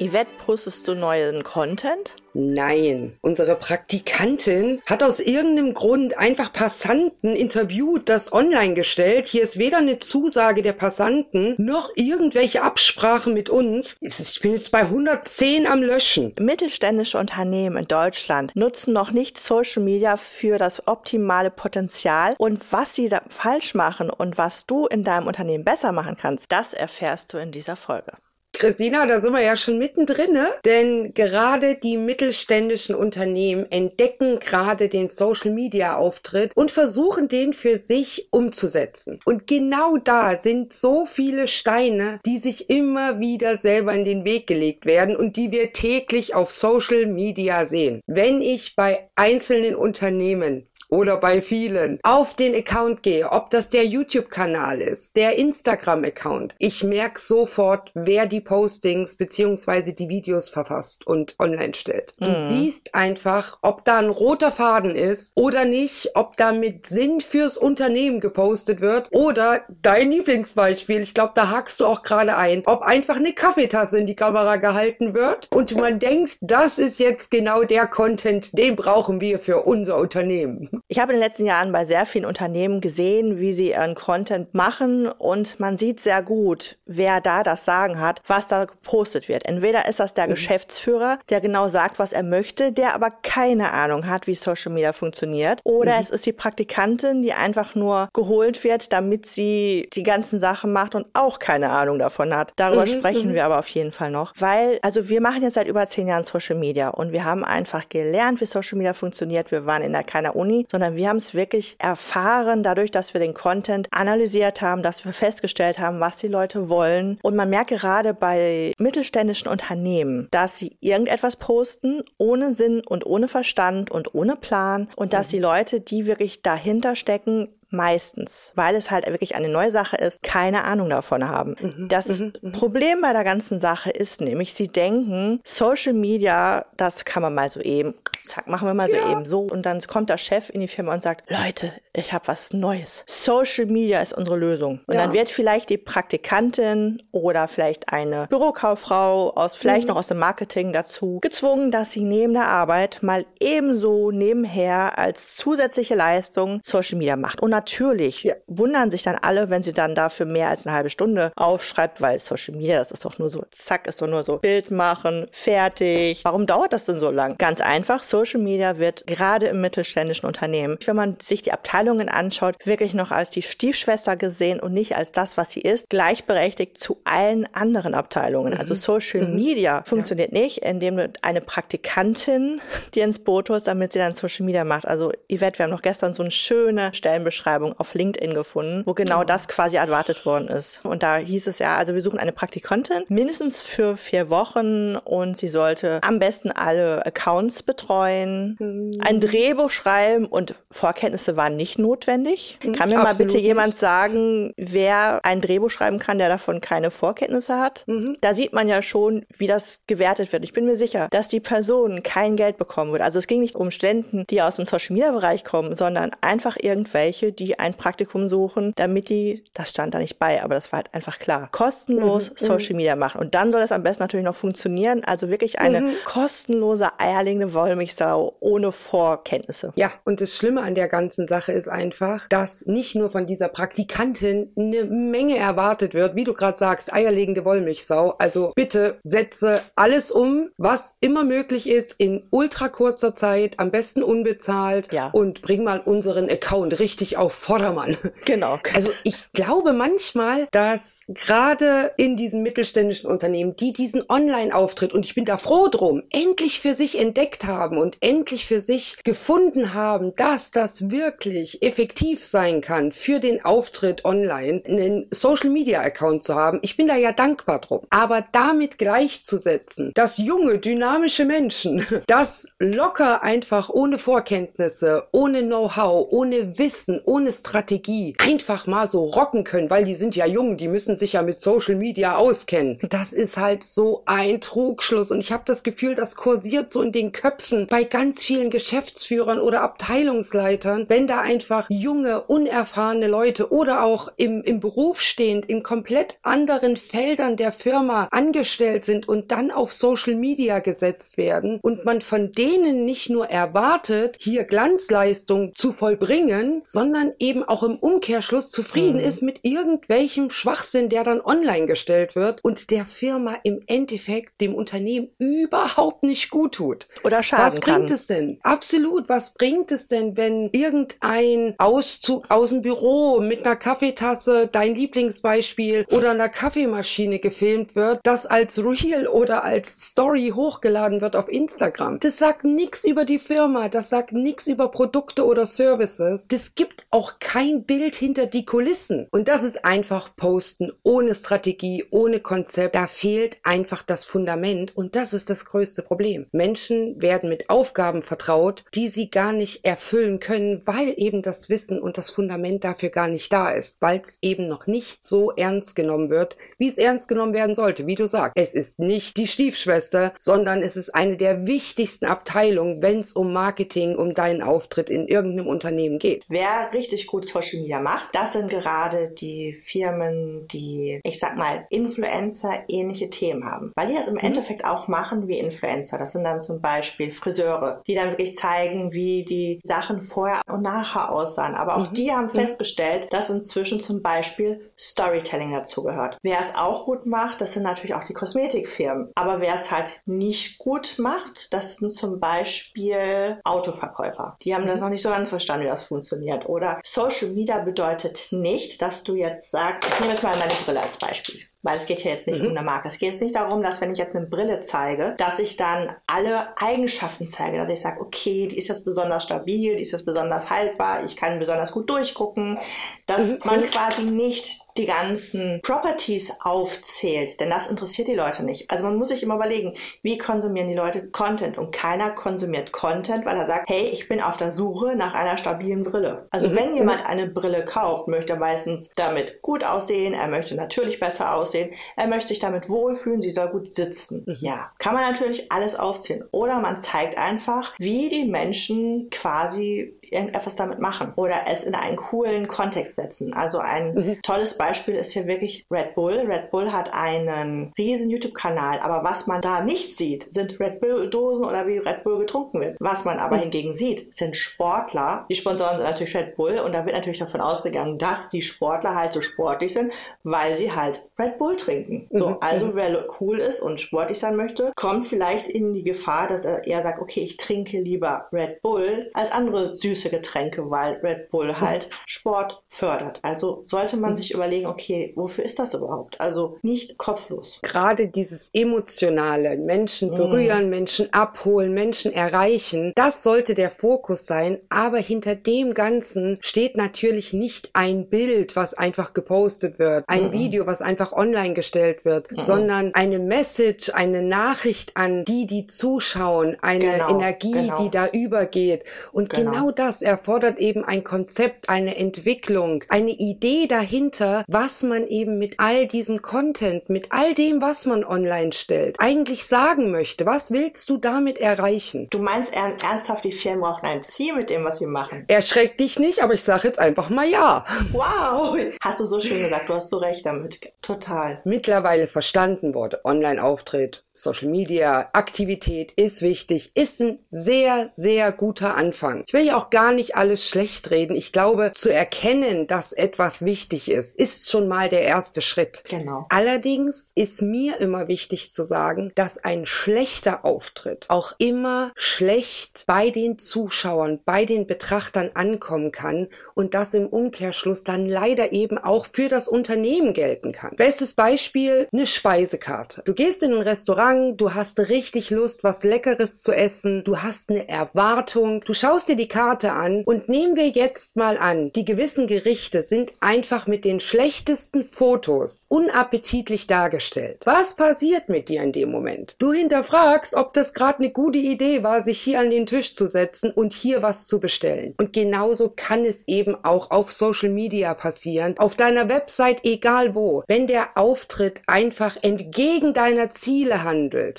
Yvette, postest du neuen Content? Nein, unsere Praktikantin hat aus irgendeinem Grund einfach Passanten interviewt, das online gestellt. Hier ist weder eine Zusage der Passanten noch irgendwelche Absprachen mit uns. Ich bin jetzt bei 110 am Löschen. Mittelständische Unternehmen in Deutschland nutzen noch nicht Social Media für das optimale Potenzial und was sie da falsch machen und was du in deinem Unternehmen besser machen kannst, das erfährst du in dieser Folge. Christina, da sind wir ja schon mittendrin, ne? denn gerade die mittelständischen Unternehmen entdecken gerade den Social-Media-Auftritt und versuchen den für sich umzusetzen. Und genau da sind so viele Steine, die sich immer wieder selber in den Weg gelegt werden und die wir täglich auf Social Media sehen. Wenn ich bei einzelnen Unternehmen oder bei vielen auf den Account gehe, ob das der YouTube-Kanal ist, der Instagram-Account, ich merke sofort, wer die Postings beziehungsweise die Videos verfasst und online stellt. Du mhm. siehst einfach, ob da ein roter Faden ist oder nicht, ob da mit Sinn fürs Unternehmen gepostet wird oder dein Lieblingsbeispiel, ich glaube, da hakst du auch gerade ein, ob einfach eine Kaffeetasse in die Kamera gehalten wird und man denkt, das ist jetzt genau der Content, den brauchen wir für unser Unternehmen. Ich habe in den letzten Jahren bei sehr vielen Unternehmen gesehen, wie sie ihren Content machen und man sieht sehr gut, wer da das Sagen hat, was da gepostet wird. Entweder ist das der mhm. Geschäftsführer, der genau sagt, was er möchte, der aber keine Ahnung hat, wie Social Media funktioniert, oder mhm. es ist die Praktikantin, die einfach nur geholt wird, damit sie die ganzen Sachen macht und auch keine Ahnung davon hat. Darüber mhm. sprechen mhm. wir aber auf jeden Fall noch, weil also wir machen jetzt seit über zehn Jahren Social Media und wir haben einfach gelernt, wie Social Media funktioniert. Wir waren in der keiner Uni, sondern wir haben es wirklich erfahren, dadurch, dass wir den Content analysiert haben, dass wir festgestellt haben, was die Leute wollen. Und man merkt gerade bei mittelständischen Unternehmen, dass sie irgendetwas posten, ohne Sinn und ohne Verstand und ohne Plan und dass mhm. die Leute, die wirklich dahinter stecken, meistens, weil es halt wirklich eine neue Sache ist, keine Ahnung davon haben. Mhm. Das mhm. mhm. Problem bei der ganzen Sache ist nämlich, sie denken, Social Media, das kann man mal so eben, zack, machen wir mal so ja. eben so. Und dann kommt der Chef in die Firma und sagt, Leute, ich habe was Neues. Social Media ist unsere Lösung. Und ja. dann wird vielleicht die Praktikantin oder vielleicht eine Bürokauffrau aus, vielleicht mhm. noch aus dem Marketing dazu gezwungen, dass sie neben der Arbeit mal ebenso nebenher als zusätzliche Leistung Social Media macht. Und natürlich ja. wundern sich dann alle, wenn sie dann dafür mehr als eine halbe Stunde aufschreibt, weil Social Media, das ist doch nur so, zack, ist doch nur so Bild machen, fertig. Warum dauert das denn so lang? Ganz einfach, Social Media wird gerade im mittelständischen Unternehmen, wenn man sich die Abteilungen anschaut, wirklich noch als die Stiefschwester gesehen und nicht als das, was sie ist, gleichberechtigt zu allen anderen Abteilungen. Mhm. Also Social mhm. Media funktioniert ja. nicht, indem du eine Praktikantin dir ins Boot holst, damit sie dann Social Media macht. Also Yvette, wir haben noch gestern so eine schöne Stellenbeschreibung Stellenausschreibung auf LinkedIn gefunden, wo genau das quasi erwartet worden ist. Und da hieß es ja, also wir suchen eine Praktikantin, mindestens für vier Wochen und sie sollte am besten alle Accounts betreuen, mhm. ein Drehbuch schreiben und Vorkenntnisse waren nicht notwendig. Mhm. Kann mir mal bitte nicht. jemand sagen, wer ein Drehbuch schreiben kann, der davon keine Vorkenntnisse hat? Mhm. Da sieht man ja schon, wie das gewertet wird. Ich bin mir sicher, dass die Person kein Geld bekommen wird. Also es ging nicht um Studenten, die aus dem Social Media Bereich kommen, sondern einfach irgendwelche, die ein Praktikum suchen, damit die, das stand da nicht bei, aber das war halt einfach klar, kostenlos mhm, Social Media machen. Und dann soll das am besten natürlich noch funktionieren. Also wirklich eine mhm. kostenlose, eierlegende Wollmilchsau ohne Vorkenntnisse. Ja, und das Schlimme an der ganzen Sache ist einfach, dass nicht nur von dieser Praktikantin eine Menge erwartet wird, wie du gerade sagst, eierlegende Wollmilchsau. Also bitte setze alles um, was immer möglich ist, in ultra kurzer Zeit, am besten unbezahlt ja. und bring mal unseren Account richtig auf auf Vordermann. Genau. Also ich glaube manchmal, dass gerade in diesen mittelständischen Unternehmen, die diesen Online-Auftritt, und ich bin da froh drum, endlich für sich entdeckt haben und endlich für sich gefunden haben, dass das wirklich effektiv sein kann, für den Auftritt online einen Social-Media-Account zu haben. Ich bin da ja dankbar drum. Aber damit gleichzusetzen, dass junge, dynamische Menschen das locker einfach ohne Vorkenntnisse, ohne Know-how, ohne Wissen, ohne Strategie einfach mal so rocken können, weil die sind ja jung, die müssen sich ja mit Social Media auskennen. Das ist halt so ein Trugschluss und ich habe das Gefühl, das kursiert so in den Köpfen bei ganz vielen Geschäftsführern oder Abteilungsleitern, wenn da einfach junge, unerfahrene Leute oder auch im, im Beruf stehend in komplett anderen Feldern der Firma angestellt sind und dann auf Social Media gesetzt werden und man von denen nicht nur erwartet, hier Glanzleistung zu vollbringen, sondern eben auch im Umkehrschluss zufrieden mhm. ist mit irgendwelchem Schwachsinn, der dann online gestellt wird und der Firma im Endeffekt dem Unternehmen überhaupt nicht gut tut. Oder schaden Was bringt kann. es denn? Absolut. Was bringt es denn, wenn irgendein Auszug aus dem Büro mit einer Kaffeetasse, dein Lieblingsbeispiel, oder einer Kaffeemaschine gefilmt wird, das als Reel oder als Story hochgeladen wird auf Instagram? Das sagt nichts über die Firma. Das sagt nichts über Produkte oder Services. Das gibt auch kein Bild hinter die Kulissen. Und das ist einfach Posten ohne Strategie, ohne Konzept. Da fehlt einfach das Fundament. Und das ist das größte Problem. Menschen werden mit Aufgaben vertraut, die sie gar nicht erfüllen können, weil eben das Wissen und das Fundament dafür gar nicht da ist, weil es eben noch nicht so ernst genommen wird, wie es ernst genommen werden sollte. Wie du sagst, es ist nicht die Stiefschwester, sondern es ist eine der wichtigsten Abteilungen, wenn es um Marketing, um deinen Auftritt in irgendeinem Unternehmen geht. Wer richtig gut Social Media macht, das sind gerade die Firmen, die, ich sag mal, Influencer-ähnliche Themen haben. Weil die das im mhm. Endeffekt auch machen wie Influencer. Das sind dann zum Beispiel Friseure, die dann wirklich zeigen, wie die Sachen vorher und nachher aussahen. Aber auch mhm. die haben mhm. festgestellt, dass inzwischen zum Beispiel Storytelling dazugehört. Wer es auch gut macht, das sind natürlich auch die Kosmetikfirmen. Aber wer es halt nicht gut macht, das sind zum Beispiel Autoverkäufer. Die haben das mhm. noch nicht so ganz verstanden, wie das funktioniert. Oder Social Media bedeutet nicht, dass du jetzt sagst, ich nehme jetzt mal meine Brille als Beispiel. Weil es geht hier jetzt nicht mhm. um eine Marke. Es geht jetzt nicht darum, dass wenn ich jetzt eine Brille zeige, dass ich dann alle Eigenschaften zeige, dass ich sage, okay, die ist jetzt besonders stabil, die ist jetzt besonders haltbar, ich kann besonders gut durchgucken, dass mhm. man quasi nicht die ganzen Properties aufzählt, denn das interessiert die Leute nicht. Also man muss sich immer überlegen, wie konsumieren die Leute Content und keiner konsumiert Content, weil er sagt, hey, ich bin auf der Suche nach einer stabilen Brille. Also mhm. wenn jemand eine Brille kauft, möchte er meistens damit gut aussehen, er möchte natürlich besser aussehen, er möchte sich damit wohlfühlen, sie soll gut sitzen. Mhm. Ja, kann man natürlich alles aufzählen. Oder man zeigt einfach, wie die Menschen quasi irgendetwas damit machen oder es in einen coolen Kontext setzen. Also ein mhm. tolles Beispiel ist hier wirklich Red Bull. Red Bull hat einen riesen YouTube-Kanal, aber was man da nicht sieht, sind Red Bull-Dosen oder wie Red Bull getrunken wird. Was man aber mhm. hingegen sieht, sind Sportler. Die Sponsoren sind natürlich Red Bull und da wird natürlich davon ausgegangen, dass die Sportler halt so sportlich sind, weil sie halt Red Bull trinken. So, mhm. also wer cool ist und sportlich sein möchte, kommt vielleicht in die Gefahr, dass er eher sagt, okay, ich trinke lieber Red Bull als andere süße süße Getränke, weil Red Bull halt Sport fördert. Also sollte man sich überlegen, okay, wofür ist das überhaupt? Also nicht kopflos. Gerade dieses emotionale, Menschen mhm. berühren, mm. Menschen abholen, Menschen erreichen, das sollte der Fokus sein. Aber hinter dem Ganzen steht natürlich nicht ein Bild, was einfach gepostet wird, ein mhm. Video, was einfach online gestellt wird, mhm. sondern eine Message, eine Nachricht an die, die zuschauen, eine genau, Energie, genau. die da übergeht. Und genau, genau das das erfordert eben ein Konzept, eine Entwicklung, eine Idee dahinter, was man eben mit all diesem Content, mit all dem, was man online stellt, eigentlich sagen möchte. Was willst du damit erreichen? Du meinst ernsthaft, die Firmen brauchen ein Ziel mit dem, was sie machen? Erschreckt dich nicht, aber ich sage jetzt einfach mal ja. Wow, hast du so schön gesagt, du hast so recht damit. Total. Mittlerweile verstanden wurde, Online-Auftritt, Social Media, Aktivität ist wichtig, ist ein sehr, sehr guter Anfang. Ich will ja auch gar nicht alles schlecht reden. Ich glaube, zu erkennen, dass etwas wichtig ist, ist schon mal der erste Schritt. Genau. Allerdings ist mir immer wichtig zu sagen, dass ein schlechter Auftritt auch immer schlecht bei den Zuschauern, bei den Betrachtern ankommen kann und das im Umkehrschluss dann leider eben auch für das Unternehmen gelten kann. Bestes Beispiel, eine Speisekarte. Du gehst in ein Restaurant, Drang, du hast richtig Lust, was Leckeres zu essen, du hast eine Erwartung, du schaust dir die Karte an und nehmen wir jetzt mal an, die gewissen Gerichte sind einfach mit den schlechtesten Fotos unappetitlich dargestellt. Was passiert mit dir in dem Moment? Du hinterfragst, ob das gerade eine gute Idee war, sich hier an den Tisch zu setzen und hier was zu bestellen. Und genauso kann es eben auch auf Social Media passieren, auf deiner Website, egal wo. Wenn der Auftritt einfach entgegen deiner Ziele handelt,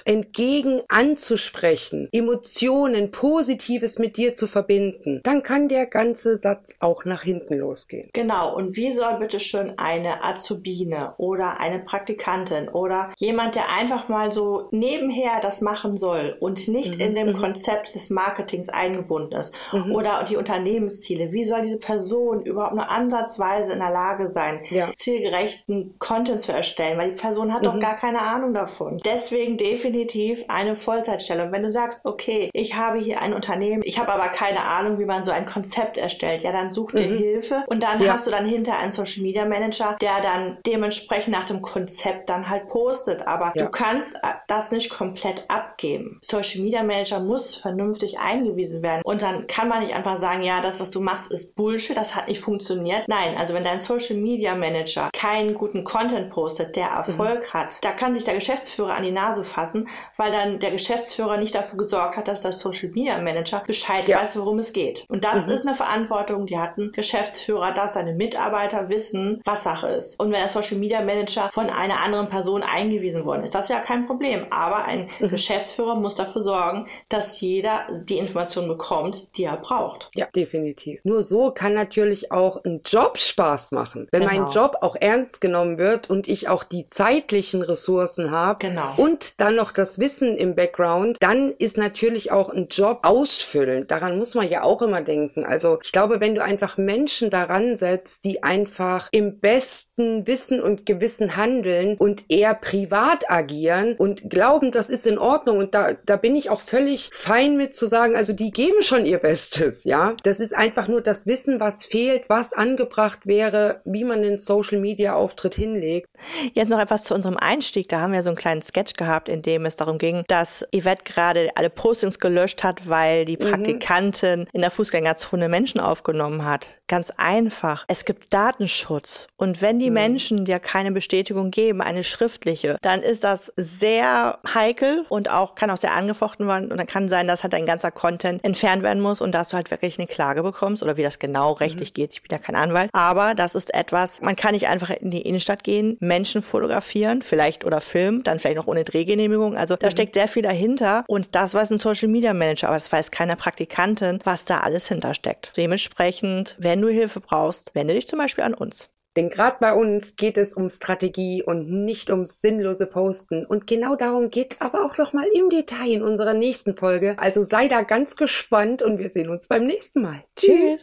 entgegen anzusprechen, Emotionen, Positives mit dir zu verbinden, dann kann der ganze Satz auch nach hinten losgehen. Genau. Und wie soll bitte schön eine Azubine oder eine Praktikantin oder jemand, der einfach mal so nebenher das machen soll und nicht mhm. in dem mhm. Konzept des Marketings eingebunden ist mhm. oder die Unternehmensziele, wie soll diese Person überhaupt nur ansatzweise in der Lage sein, ja. zielgerechten Content zu erstellen, weil die Person hat mhm. doch gar keine Ahnung davon. Deswegen definitiv eine Vollzeitstelle. Und wenn du sagst, okay, ich habe hier ein Unternehmen, ich habe aber keine Ahnung, wie man so ein Konzept erstellt, ja, dann such dir mhm. Hilfe und dann ja. hast du dann hinter einen Social Media Manager, der dann dementsprechend nach dem Konzept dann halt postet. Aber ja. du kannst das nicht komplett abgeben. Social Media Manager muss vernünftig eingewiesen werden und dann kann man nicht einfach sagen, ja, das, was du machst, ist Bullshit, das hat nicht funktioniert. Nein, also wenn dein Social Media Manager keinen guten Content postet, der Erfolg mhm. hat, da kann sich der Geschäftsführer an die Nase fassen, weil dann der Geschäftsführer nicht dafür gesorgt hat, dass der Social Media Manager Bescheid ja. weiß, worum es geht. Und das mhm. ist eine Verantwortung, die hat ein Geschäftsführer, dass seine Mitarbeiter wissen, was Sache ist. Und wenn der Social Media Manager von einer anderen Person eingewiesen worden ist, das ist ja kein Problem. Aber ein mhm. Geschäftsführer muss dafür sorgen, dass jeder die Information bekommt, die er braucht. Ja, definitiv. Nur so kann natürlich auch ein Job Spaß machen. Wenn genau. mein Job auch ernst genommen wird und ich auch die zeitlichen Ressourcen habe genau. und dann noch das Wissen im Background, dann ist natürlich auch ein Job ausfüllend. Daran muss man ja auch immer denken. Also ich glaube, wenn du einfach Menschen daran setzt, die einfach im besten Wissen und Gewissen handeln und eher privat agieren und glauben, das ist in Ordnung und da, da bin ich auch völlig fein mit zu sagen, also die geben schon ihr Bestes, ja. Das ist einfach nur das Wissen, was fehlt, was angebracht wäre, wie man den Social Media Auftritt hinlegt. Jetzt noch etwas zu unserem Einstieg. Da haben wir so einen kleinen Sketch gehabt, in dem es darum ging, dass Yvette gerade alle Postings gelöscht hat, weil die mhm. Praktikantin mhm. in der Fußgängerzone Menschen aufgenommen hat. Ganz einfach. Es gibt Datenschutz. Und wenn die mhm. Menschen dir keine Bestätigung geben, eine schriftliche, dann ist das sehr heikel und auch kann auch sehr angefochten werden. Und dann kann sein, dass halt dein ganzer Content entfernt werden muss und dass du halt wirklich eine Klage bekommst oder wie das genau rechtlich mhm. geht. Ich bin ja kein Anwalt. Aber das ist etwas, man kann nicht einfach in die Innenstadt gehen, Menschen fotografieren, vielleicht oder filmen, dann vielleicht noch ohne Drehgenehmigung. Also da mhm. steckt sehr viel dahinter. Und das weiß ein Social Media Manager, aber das weiß keine Praktikantin, was da alles hintersteckt. Dementsprechend, wenn du Hilfe brauchst, wende dich zum Beispiel an uns. Denn gerade bei uns geht es um Strategie und nicht ums sinnlose Posten. Und genau darum geht's aber auch noch mal im Detail in unserer nächsten Folge. Also sei da ganz gespannt und wir sehen uns beim nächsten Mal. Tschüss.